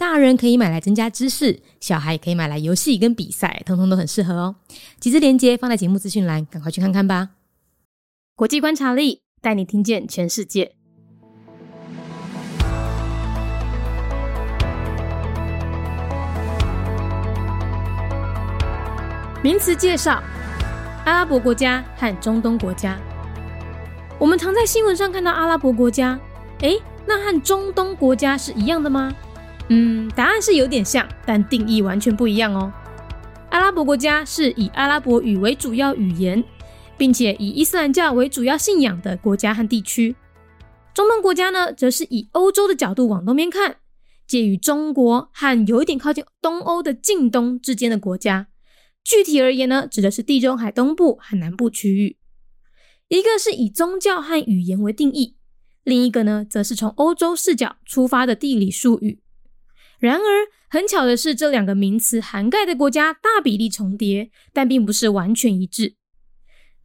大人可以买来增加知识，小孩也可以买来游戏跟比赛，通通都很适合哦。几支链接放在节目资讯栏，赶快去看看吧。国际观察力带你听见全世界。名词介绍：阿拉伯国家和中东国家。我们常在新闻上看到阿拉伯国家，诶，那和中东国家是一样的吗？嗯，答案是有点像，但定义完全不一样哦。阿拉伯国家是以阿拉伯语为主要语言，并且以伊斯兰教为主要信仰的国家和地区。中东国家呢，则是以欧洲的角度往东边看，介于中国和有一点靠近东欧的近东之间的国家。具体而言呢，指的是地中海东部和南部区域。一个是以宗教和语言为定义，另一个呢，则是从欧洲视角出发的地理术语。然而，很巧的是，这两个名词涵盖的国家大比例重叠，但并不是完全一致。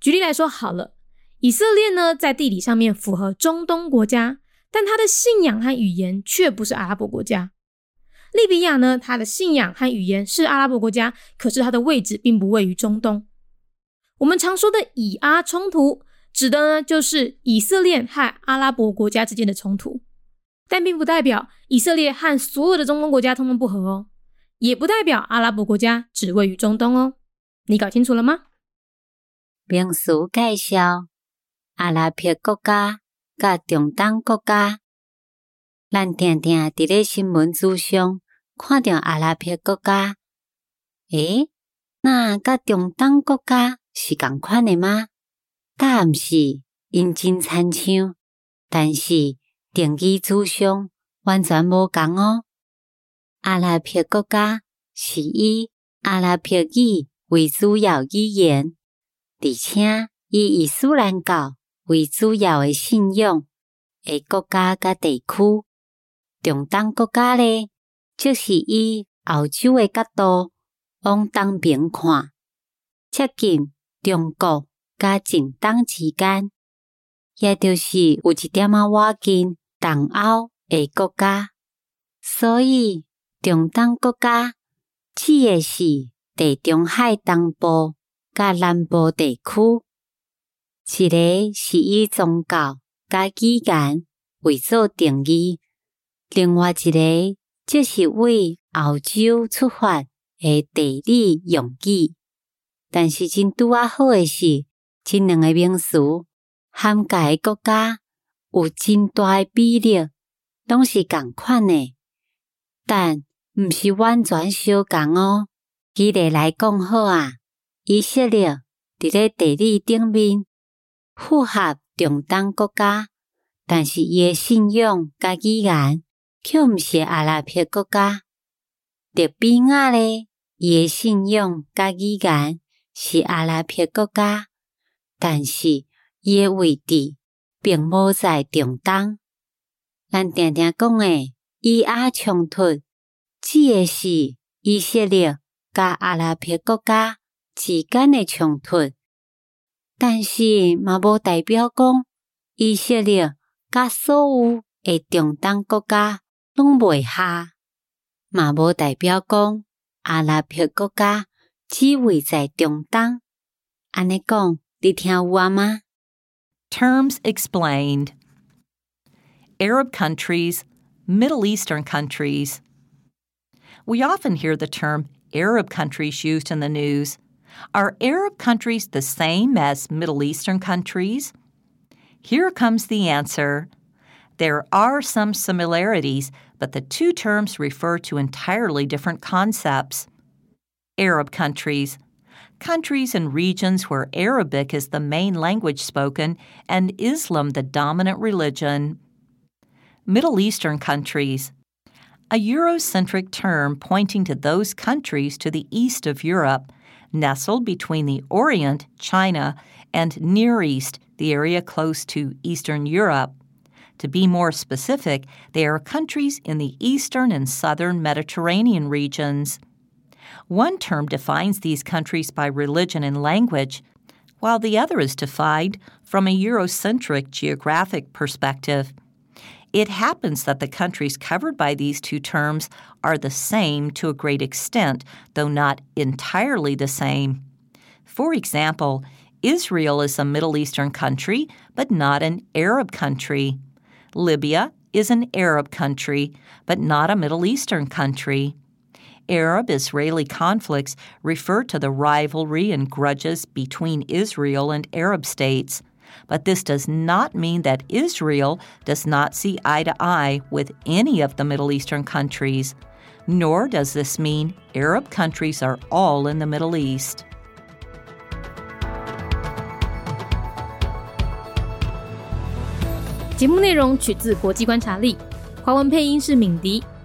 举例来说，好了，以色列呢，在地理上面符合中东国家，但它的信仰和语言却不是阿拉伯国家。利比亚呢，它的信仰和语言是阿拉伯国家，可是它的位置并不位于中东。我们常说的以阿冲突，指的呢，就是以色列和阿拉伯国家之间的冲突。但并不代表以色列和所有的中东国家通通不和哦，也不代表阿拉伯国家只位于中东哦。你搞清楚了吗？名词介绍：阿拉伯国家甲中东国家。咱定定伫咧新闻书上看到阿拉伯国家，诶，那甲中东国家是共款的吗？答案是因真参像，但是。定义主上完全无同哦。阿拉伯国家是以阿拉伯语为主要语言，而且以伊斯兰教为主要的信仰的国家甲地区。中东国家咧，则是以欧洲的角度往东边看，接近中国甲近东之间，也就是有一点仔瓦近。东欧诶国家，所以中东国家指诶是地中海东部甲南部地区。一个是以宗教甲语言为做定义，另外一个则是为欧洲出发诶地理用语。但是真拄啊好诶是，这两个名词涵盖国家。有真大诶比例，拢是共款诶，但毋是完全相共哦。举例来讲好啊，以色列伫咧地理顶面符合中东国家，但是伊诶信仰甲语言却毋是阿拉伯国家。特比亚咧，伊诶信仰甲语言是阿拉伯国家，但是伊诶位置。并无在中东，咱定定讲诶以阿冲突，指诶是以色列甲阿拉伯国家之间诶冲突，但是嘛无代表讲以色列甲所有诶中东国家拢袂下，嘛无代表讲阿拉伯国家只位在中东。安尼讲，你听有啊吗？？Terms explained Arab countries, Middle Eastern countries. We often hear the term Arab countries used in the news. Are Arab countries the same as Middle Eastern countries? Here comes the answer. There are some similarities, but the two terms refer to entirely different concepts. Arab countries countries and regions where Arabic is the main language spoken and Islam the dominant religion. Middle Eastern countries. A Eurocentric term pointing to those countries to the east of Europe, nestled between the Orient, China, and Near East, the area close to Eastern Europe. To be more specific, they are countries in the eastern and southern Mediterranean regions. One term defines these countries by religion and language, while the other is defined from a Eurocentric geographic perspective. It happens that the countries covered by these two terms are the same to a great extent, though not entirely the same. For example, Israel is a Middle Eastern country, but not an Arab country. Libya is an Arab country, but not a Middle Eastern country. Arab Israeli conflicts refer to the rivalry and grudges between Israel and Arab states. But this does not mean that Israel does not see eye to eye with any of the Middle Eastern countries, nor does this mean Arab countries are all in the Middle East.